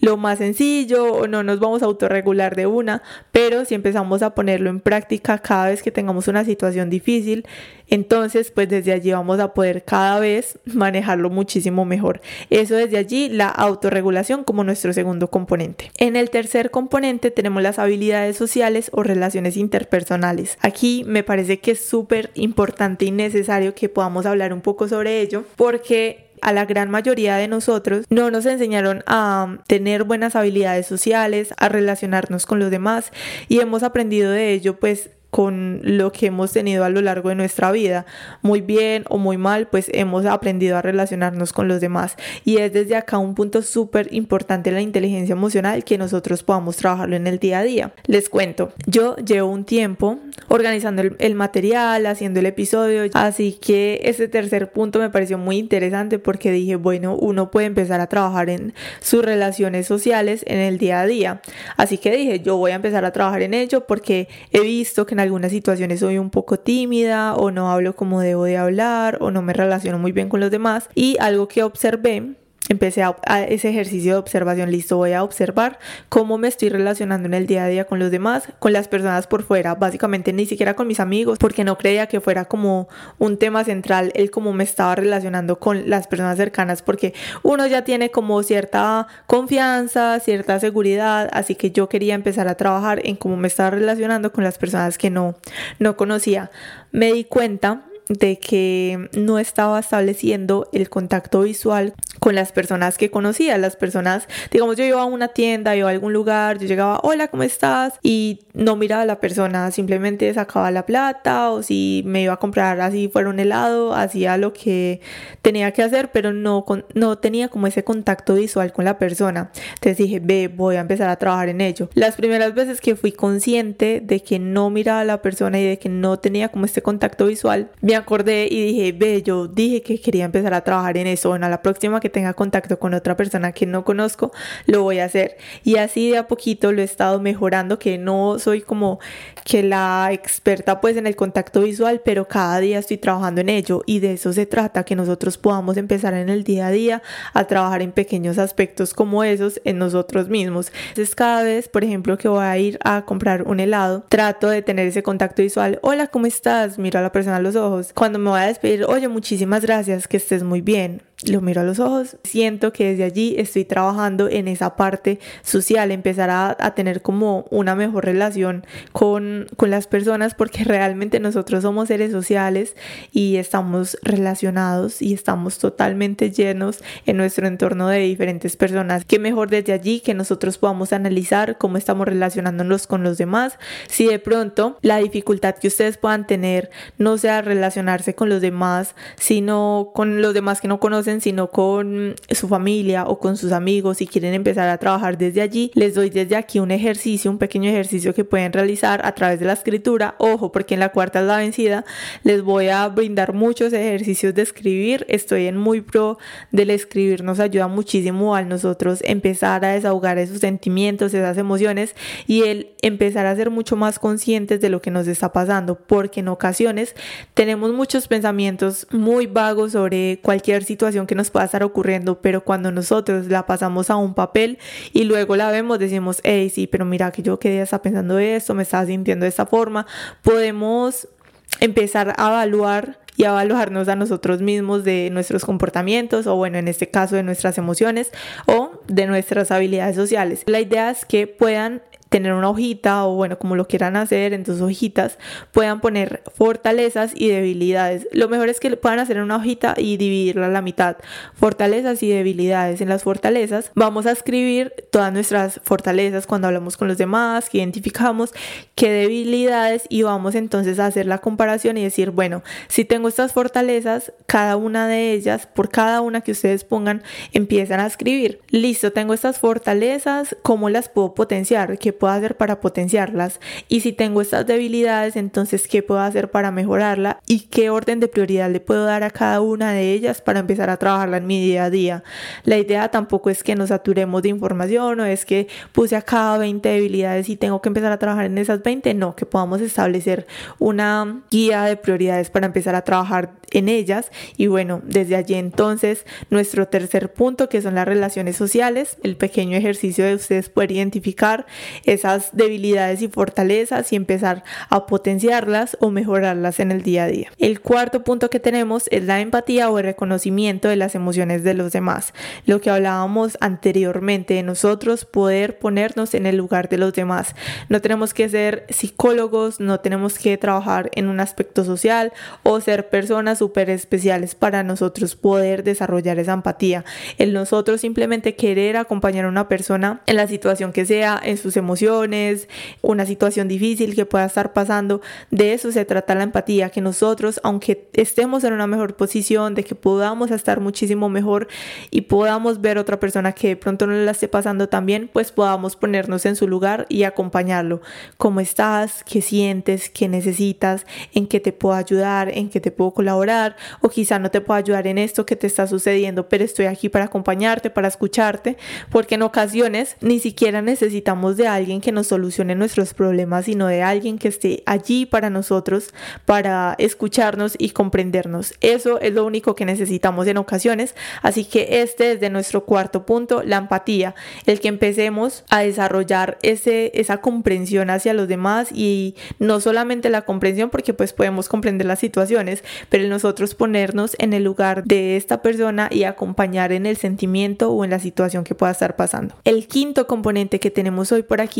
lo más sencillo o no nos vamos a autorregular de una, pero si empezamos a ponerlo en práctica cada vez que tengamos una situación difícil, entonces pues desde allí vamos a poder cada vez manejarlo muchísimo mejor. Eso desde allí la autorregulación como nuestro segundo componente. En el tercer componente tenemos las habilidades sociales o relaciones interpersonales. Aquí me parece que es súper importante y necesario que podamos hablar un poco sobre ello porque a la gran mayoría de nosotros no nos enseñaron a tener buenas habilidades sociales, a relacionarnos con los demás y hemos aprendido de ello pues con lo que hemos tenido a lo largo de nuestra vida, muy bien o muy mal, pues hemos aprendido a relacionarnos con los demás. Y es desde acá un punto súper importante la inteligencia emocional que nosotros podamos trabajarlo en el día a día. Les cuento, yo llevo un tiempo organizando el, material, haciendo el episodio, así que ese tercer punto me pareció muy interesante porque dije, bueno, uno puede empezar a trabajar en sus relaciones sociales en el día a día. Así que dije, yo voy a empezar a trabajar en ello porque he visto que en algunas situaciones soy un poco tímida o no hablo como debo de hablar o no me relaciono muy bien con los demás. Y algo que observé empecé a, ese ejercicio de observación, listo, voy a observar cómo me estoy relacionando en el día a día con los demás, con las personas por fuera, básicamente ni siquiera con mis amigos, porque no creía que fuera como un tema central el cómo me estaba relacionando con las personas cercanas, porque uno ya tiene como cierta confianza, cierta seguridad, así que yo quería empezar a trabajar en cómo me estaba relacionando con las personas que no, no conocía. Me di cuenta de que no estaba estableciendo el contacto visual con las personas que conocía, las personas, digamos, yo iba a una tienda, iba a algún lugar, yo llegaba, hola, ¿cómo estás? Y no miraba a la persona, simplemente sacaba la plata o si me iba a comprar así fuera un helado, hacía lo que tenía que hacer, pero no, no tenía como ese contacto visual con la persona. Entonces dije, ve, voy a empezar a trabajar en ello. Las primeras veces que fui consciente de que no miraba a la persona y de que no tenía como este contacto visual, me acordé y dije, ve, yo dije que quería empezar a trabajar en eso. Bueno, a la próxima que tenga contacto con otra persona que no conozco, lo voy a hacer. Y así de a poquito lo he estado mejorando, que no soy como que la experta pues en el contacto visual, pero cada día estoy trabajando en ello y de eso se trata, que nosotros podamos empezar en el día a día a trabajar en pequeños aspectos como esos en nosotros mismos. Entonces cada vez, por ejemplo, que voy a ir a comprar un helado, trato de tener ese contacto visual. Hola, ¿cómo estás? Miro a la persona a los ojos. Cuando me voy a despedir, oye, muchísimas gracias, que estés muy bien lo miro a los ojos, siento que desde allí estoy trabajando en esa parte social, empezar a, tener como una mejor relación con, con, las personas porque realmente nosotros somos seres sociales y estamos relacionados y estamos totalmente llenos en nuestro entorno de diferentes personas. Qué mejor desde allí que nosotros podamos analizar cómo estamos relacionándonos con los demás. Si de pronto la dificultad que ustedes puedan tener no sea relacionarse con los demás, sino con los demás que no conocen, sino con su familia o con sus amigos y quieren empezar a trabajar desde allí, les doy desde aquí un ejercicio, un pequeño ejercicio que pueden realizar a través de la escritura. Ojo, porque en la cuarta es la vencida, les voy a brindar muchos ejercicios de escribir. Estoy en muy pro del escribir, nos ayuda muchísimo a nosotros empezar a desahogar esos sentimientos, esas emociones y el empezar a ser mucho más conscientes de lo que nos está pasando, porque en ocasiones tenemos muchos pensamientos muy vagos sobre cualquier situación que nos pueda estar ocurriendo, pero cuando nosotros la pasamos a un papel y luego la vemos, decimos, hey, sí, pero mira que yo quedé está pensando esto, me estaba sintiendo de esta forma, podemos empezar a evaluar y a evaluarnos a nosotros mismos de nuestros comportamientos o bueno, en este caso de nuestras emociones o de nuestras habilidades sociales. La idea es que puedan tener una hojita o bueno, como lo quieran hacer en tus hojitas, puedan poner fortalezas y debilidades. Lo mejor es que puedan hacer una hojita y dividirla a la mitad. Fortalezas y debilidades. En las fortalezas vamos a escribir todas nuestras fortalezas cuando hablamos con los demás, que identificamos qué debilidades y vamos entonces a hacer la comparación y decir, bueno, si tengo estas fortalezas, cada una de ellas, por cada una que ustedes pongan, empiezan a escribir. Listo, tengo estas fortalezas, ¿cómo las puedo potenciar? ¿Qué hacer para potenciarlas? Y si tengo estas debilidades, entonces, ¿qué puedo hacer para mejorarla? ¿Y qué orden de prioridad le puedo dar a cada una de ellas para empezar a trabajarla en mi día a día? La idea tampoco es que nos saturemos de información o es que puse acá 20 debilidades y tengo que empezar a trabajar en esas 20. No, que podamos establecer una guía de prioridades para empezar a trabajar en ellas. Y bueno, desde allí entonces, nuestro tercer punto, que son las relaciones sociales, el pequeño ejercicio de ustedes poder identificar esas debilidades y fortalezas y empezar a potenciarlas o mejorarlas en el día a día. El cuarto punto que tenemos es la empatía o el reconocimiento de las emociones de los demás. Lo que hablábamos anteriormente de nosotros poder ponernos en el lugar de los demás. No tenemos que ser psicólogos, no tenemos que trabajar en un aspecto social o ser personas súper especiales para nosotros poder desarrollar esa empatía. El nosotros simplemente querer acompañar a una persona en la situación que sea, en sus emociones una situación difícil que pueda estar pasando. De eso se trata la empatía, que nosotros, aunque estemos en una mejor posición, de que podamos estar muchísimo mejor y podamos ver otra persona que de pronto no la esté pasando tan bien, pues podamos ponernos en su lugar y acompañarlo. ¿Cómo estás? ¿Qué sientes? ¿Qué necesitas? ¿En qué te puedo ayudar? ¿En qué te puedo colaborar? O quizá no te puedo ayudar en esto que te está sucediendo, pero estoy aquí para acompañarte, para escucharte, porque en ocasiones ni siquiera necesitamos de alguien alguien que nos solucione nuestros problemas, sino de alguien que esté allí para nosotros, para escucharnos y comprendernos. Eso es lo único que necesitamos en ocasiones. Así que este es de nuestro cuarto punto, la empatía, el que empecemos a desarrollar ese, esa comprensión hacia los demás y no solamente la comprensión, porque pues podemos comprender las situaciones, pero nosotros ponernos en el lugar de esta persona y acompañar en el sentimiento o en la situación que pueda estar pasando. El quinto componente que tenemos hoy por aquí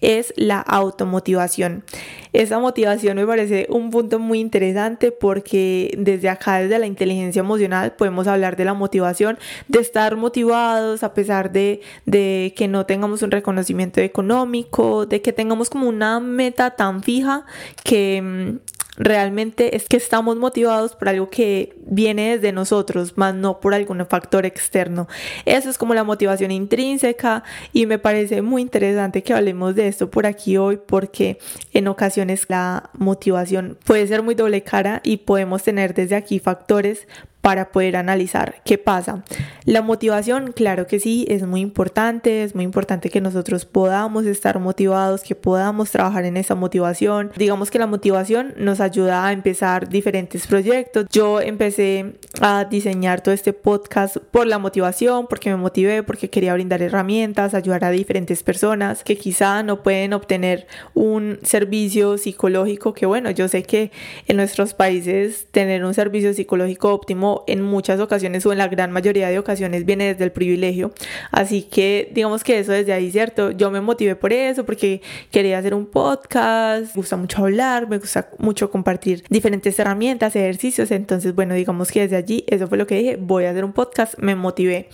es la automotivación. Esa motivación me parece un punto muy interesante porque desde acá, desde la inteligencia emocional, podemos hablar de la motivación, de estar motivados a pesar de, de que no tengamos un reconocimiento económico, de que tengamos como una meta tan fija que mm, realmente es que estamos motivados por algo que viene desde nosotros, más no por algún factor externo. Eso es como la motivación intrínseca y me parece muy interesante que hablemos de esto por aquí hoy porque en ocasiones la motivación puede ser muy doble cara y podemos tener desde aquí factores para poder analizar qué pasa. La motivación, claro que sí, es muy importante, es muy importante que nosotros podamos estar motivados, que podamos trabajar en esa motivación. Digamos que la motivación nos ayuda a empezar diferentes proyectos. Yo empecé a diseñar todo este podcast por la motivación, porque me motivé, porque quería brindar herramientas, ayudar a diferentes personas que quizá no pueden obtener un servicio psicológico, que bueno, yo sé que en nuestros países tener un servicio psicológico óptimo en muchas ocasiones o en la gran mayoría de ocasiones viene desde el privilegio. Así que digamos que eso desde ahí, ¿cierto? Yo me motivé por eso, porque quería hacer un podcast, me gusta mucho hablar, me gusta mucho compartir diferentes herramientas, ejercicios. Entonces, bueno, digamos que desde allí, eso fue lo que dije, voy a hacer un podcast, me motivé.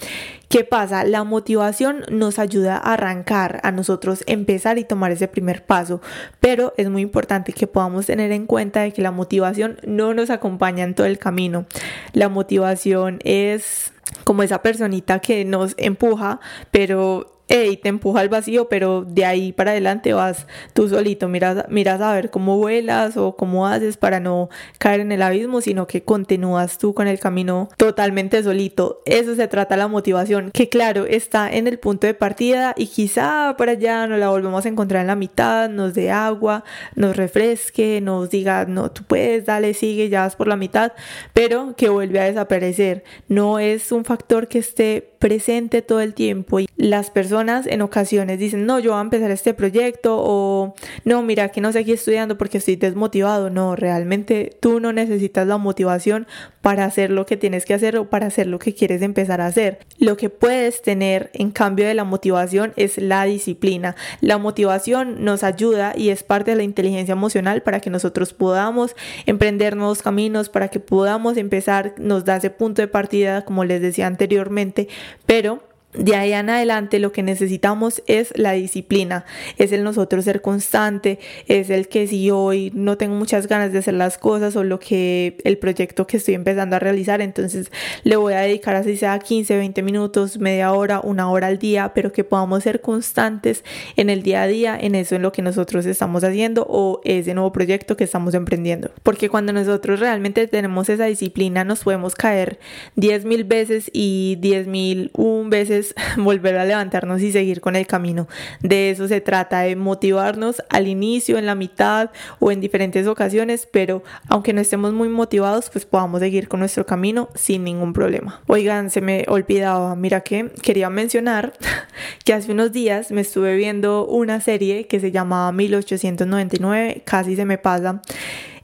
¿Qué pasa? La motivación nos ayuda a arrancar, a nosotros empezar y tomar ese primer paso, pero es muy importante que podamos tener en cuenta de que la motivación no nos acompaña en todo el camino. La motivación es como esa personita que nos empuja, pero y te empuja al vacío, pero de ahí para adelante vas tú solito, miras, miras a ver cómo vuelas o cómo haces para no caer en el abismo, sino que continúas tú con el camino totalmente solito. Eso se trata la motivación, que claro, está en el punto de partida y quizá para allá nos la volvemos a encontrar en la mitad, nos dé agua, nos refresque, nos diga, no, tú puedes, dale, sigue, ya vas por la mitad, pero que vuelve a desaparecer. No es un factor que esté presente todo el tiempo y las personas en ocasiones dicen, no, yo voy a empezar este proyecto o no, mira que no sé aquí estudiando porque estoy desmotivado. No, realmente tú no necesitas la motivación para hacer lo que tienes que hacer o para hacer lo que quieres empezar a hacer. Lo que puedes tener en cambio de la motivación es la disciplina. La motivación nos ayuda y es parte de la inteligencia emocional para que nosotros podamos emprender nuevos caminos, para que podamos empezar, nos da ese punto de partida, como les decía anteriormente, pero de ahí en adelante lo que necesitamos es la disciplina, es el nosotros ser constante, es el que si hoy no tengo muchas ganas de hacer las cosas o lo que el proyecto que estoy empezando a realizar, entonces le voy a dedicar así sea 15, 20 minutos, media hora, una hora al día, pero que podamos ser constantes en el día a día, en eso en lo que nosotros estamos haciendo o ese nuevo proyecto que estamos emprendiendo. Porque cuando nosotros realmente tenemos esa disciplina nos podemos caer 10 mil veces y 10 mil un veces volver a levantarnos y seguir con el camino. De eso se trata, de motivarnos al inicio, en la mitad o en diferentes ocasiones, pero aunque no estemos muy motivados, pues podamos seguir con nuestro camino sin ningún problema. Oigan, se me olvidaba, mira que quería mencionar que hace unos días me estuve viendo una serie que se llamaba 1899, casi se me pasa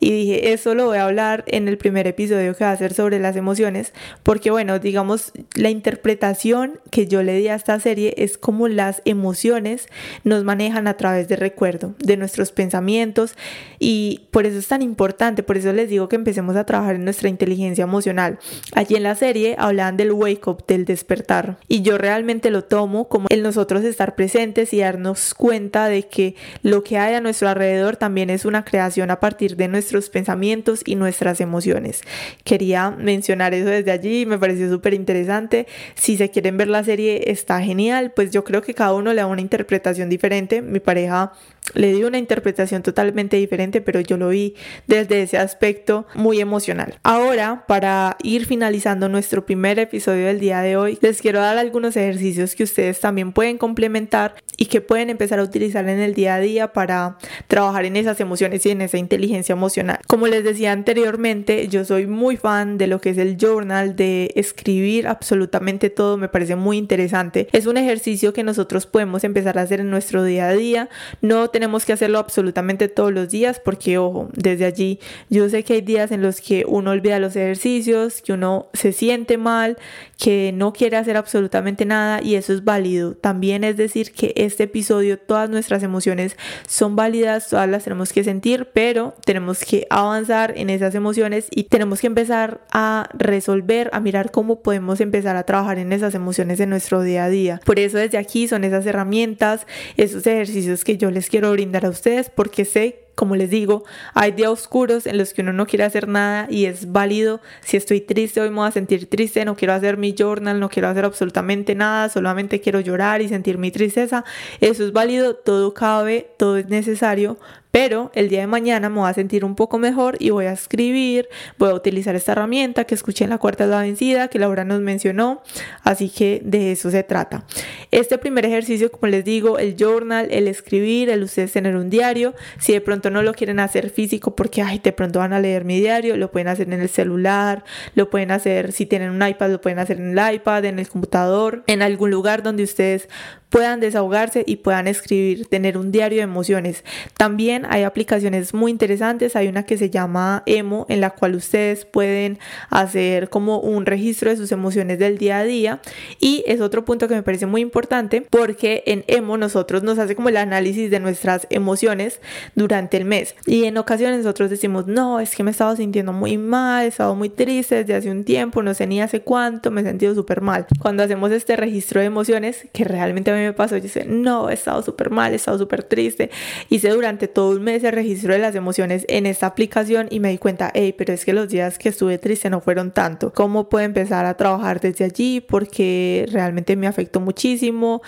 y dije, eso lo voy a hablar en el primer episodio que va a ser sobre las emociones, porque bueno, digamos, la interpretación que yo le di a esta serie es como las emociones nos manejan a través de recuerdo, de nuestros pensamientos y por eso es tan importante, por eso les digo que empecemos a trabajar en nuestra inteligencia emocional. Allí en la serie hablaban del wake up, del despertar y yo realmente lo tomo como el nosotros estar presentes y darnos cuenta de que lo que hay a nuestro alrededor también es una creación a partir de nuestro pensamientos y nuestras emociones. Quería mencionar eso desde allí, me pareció súper interesante. Si se quieren ver la serie, está genial, pues yo creo que cada uno le da una interpretación diferente. Mi pareja le dio una interpretación totalmente diferente, pero yo lo vi desde ese aspecto muy emocional. Ahora, para ir finalizando nuestro primer episodio del día de hoy, les quiero dar algunos ejercicios que ustedes también pueden complementar y que pueden empezar a utilizar en el día a día para trabajar en esas emociones y en esa inteligencia emocional. Como les decía anteriormente, yo soy muy fan de lo que es el journal, de escribir absolutamente todo, me parece muy interesante. Es un ejercicio que nosotros podemos empezar a hacer en nuestro día a día. No tenemos que hacerlo absolutamente todos los días porque, ojo, desde allí yo sé que hay días en los que uno olvida los ejercicios, que uno se siente mal, que no quiere hacer absolutamente nada y eso es válido. También es decir que este episodio, todas nuestras emociones son válidas, todas las tenemos que sentir, pero tenemos que avanzar en esas emociones y tenemos que empezar a resolver, a mirar cómo podemos empezar a trabajar en esas emociones en nuestro día a día. Por eso desde aquí son esas herramientas, esos ejercicios que yo les quiero brindar a ustedes porque sé como les digo, hay días oscuros en los que uno no quiere hacer nada y es válido. Si estoy triste, hoy me voy a sentir triste, no quiero hacer mi journal, no quiero hacer absolutamente nada, solamente quiero llorar y sentir mi tristeza. Eso es válido, todo cabe, todo es necesario, pero el día de mañana me voy a sentir un poco mejor y voy a escribir, voy a utilizar esta herramienta que escuché en la cuarta de la vencida, que Laura nos mencionó, así que de eso se trata. Este primer ejercicio, como les digo, el journal, el escribir, el ustedes tener un diario, si de pronto no lo quieren hacer físico porque, ay, de pronto van a leer mi diario, lo pueden hacer en el celular, lo pueden hacer, si tienen un iPad, lo pueden hacer en el iPad, en el computador, en algún lugar donde ustedes puedan desahogarse y puedan escribir, tener un diario de emociones. También hay aplicaciones muy interesantes, hay una que se llama Emo, en la cual ustedes pueden hacer como un registro de sus emociones del día a día. Y es otro punto que me parece muy importante porque en Emo nosotros nos hace como el análisis de nuestras emociones durante el mes. Y en ocasiones nosotros decimos, no, es que me he estado sintiendo muy mal, he estado muy triste desde hace un tiempo, no sé ni hace cuánto, me he sentido súper mal. Cuando hacemos este registro de emociones, que realmente a me pasó, yo sé, no, he estado súper mal, he estado súper triste. Hice durante todo un mes el registro de las emociones en esta aplicación y me di cuenta, hey, pero es que los días que estuve triste no fueron tanto. ¿Cómo puedo empezar a trabajar desde allí? Porque realmente me afectó muchísimo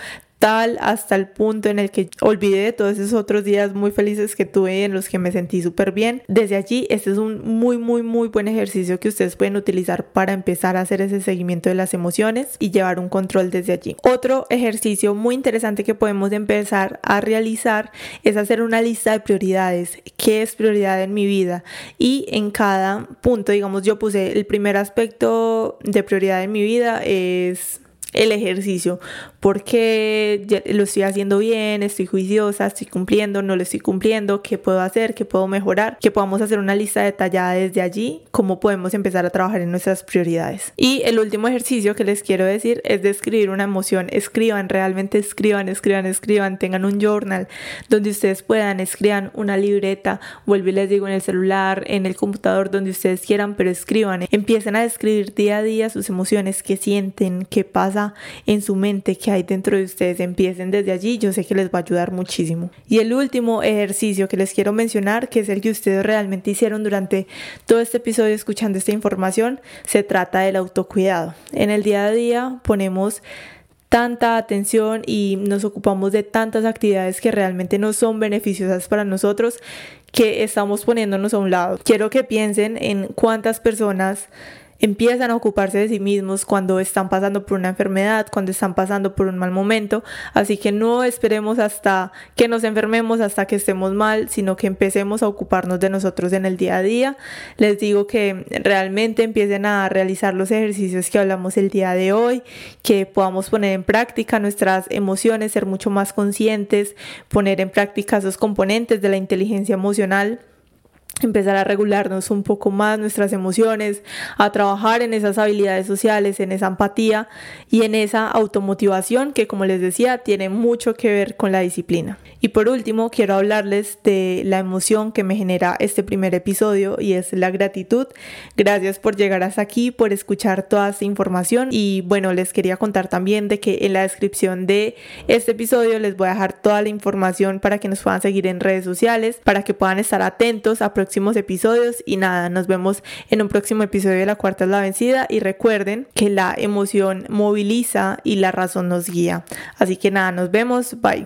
hasta el punto en el que olvidé todos esos otros días muy felices que tuve en los que me sentí súper bien. Desde allí, este es un muy, muy, muy buen ejercicio que ustedes pueden utilizar para empezar a hacer ese seguimiento de las emociones y llevar un control desde allí. Otro ejercicio muy interesante que podemos empezar a realizar es hacer una lista de prioridades. ¿Qué es prioridad en mi vida? Y en cada punto, digamos, yo puse el primer aspecto de prioridad en mi vida es el ejercicio, porque lo estoy haciendo bien, estoy juiciosa, estoy cumpliendo, no lo estoy cumpliendo, qué puedo hacer, qué puedo mejorar, que podamos hacer una lista detallada desde allí, cómo podemos empezar a trabajar en nuestras prioridades. Y el último ejercicio que les quiero decir es de escribir una emoción, escriban, realmente escriban, escriban, escriban, tengan un journal donde ustedes puedan, escriban una libreta, vuelvo y les digo en el celular, en el computador, donde ustedes quieran, pero escriban, empiecen a escribir día a día sus emociones, qué sienten, qué pasa en su mente que hay dentro de ustedes. Empiecen desde allí, yo sé que les va a ayudar muchísimo. Y el último ejercicio que les quiero mencionar, que es el que ustedes realmente hicieron durante todo este episodio escuchando esta información, se trata del autocuidado. En el día a día ponemos tanta atención y nos ocupamos de tantas actividades que realmente no son beneficiosas para nosotros que estamos poniéndonos a un lado. Quiero que piensen en cuántas personas empiezan a ocuparse de sí mismos cuando están pasando por una enfermedad, cuando están pasando por un mal momento. Así que no esperemos hasta que nos enfermemos, hasta que estemos mal, sino que empecemos a ocuparnos de nosotros en el día a día. Les digo que realmente empiecen a realizar los ejercicios que hablamos el día de hoy, que podamos poner en práctica nuestras emociones, ser mucho más conscientes, poner en práctica esos componentes de la inteligencia emocional empezar a regularnos un poco más nuestras emociones, a trabajar en esas habilidades sociales, en esa empatía y en esa automotivación que como les decía tiene mucho que ver con la disciplina. Y por último quiero hablarles de la emoción que me genera este primer episodio y es la gratitud. Gracias por llegar hasta aquí, por escuchar toda esta información y bueno les quería contar también de que en la descripción de este episodio les voy a dejar toda la información para que nos puedan seguir en redes sociales, para que puedan estar atentos a próximos episodios y nada, nos vemos en un próximo episodio de La Cuarta es la Vencida y recuerden que la emoción moviliza y la razón nos guía. Así que nada, nos vemos, bye.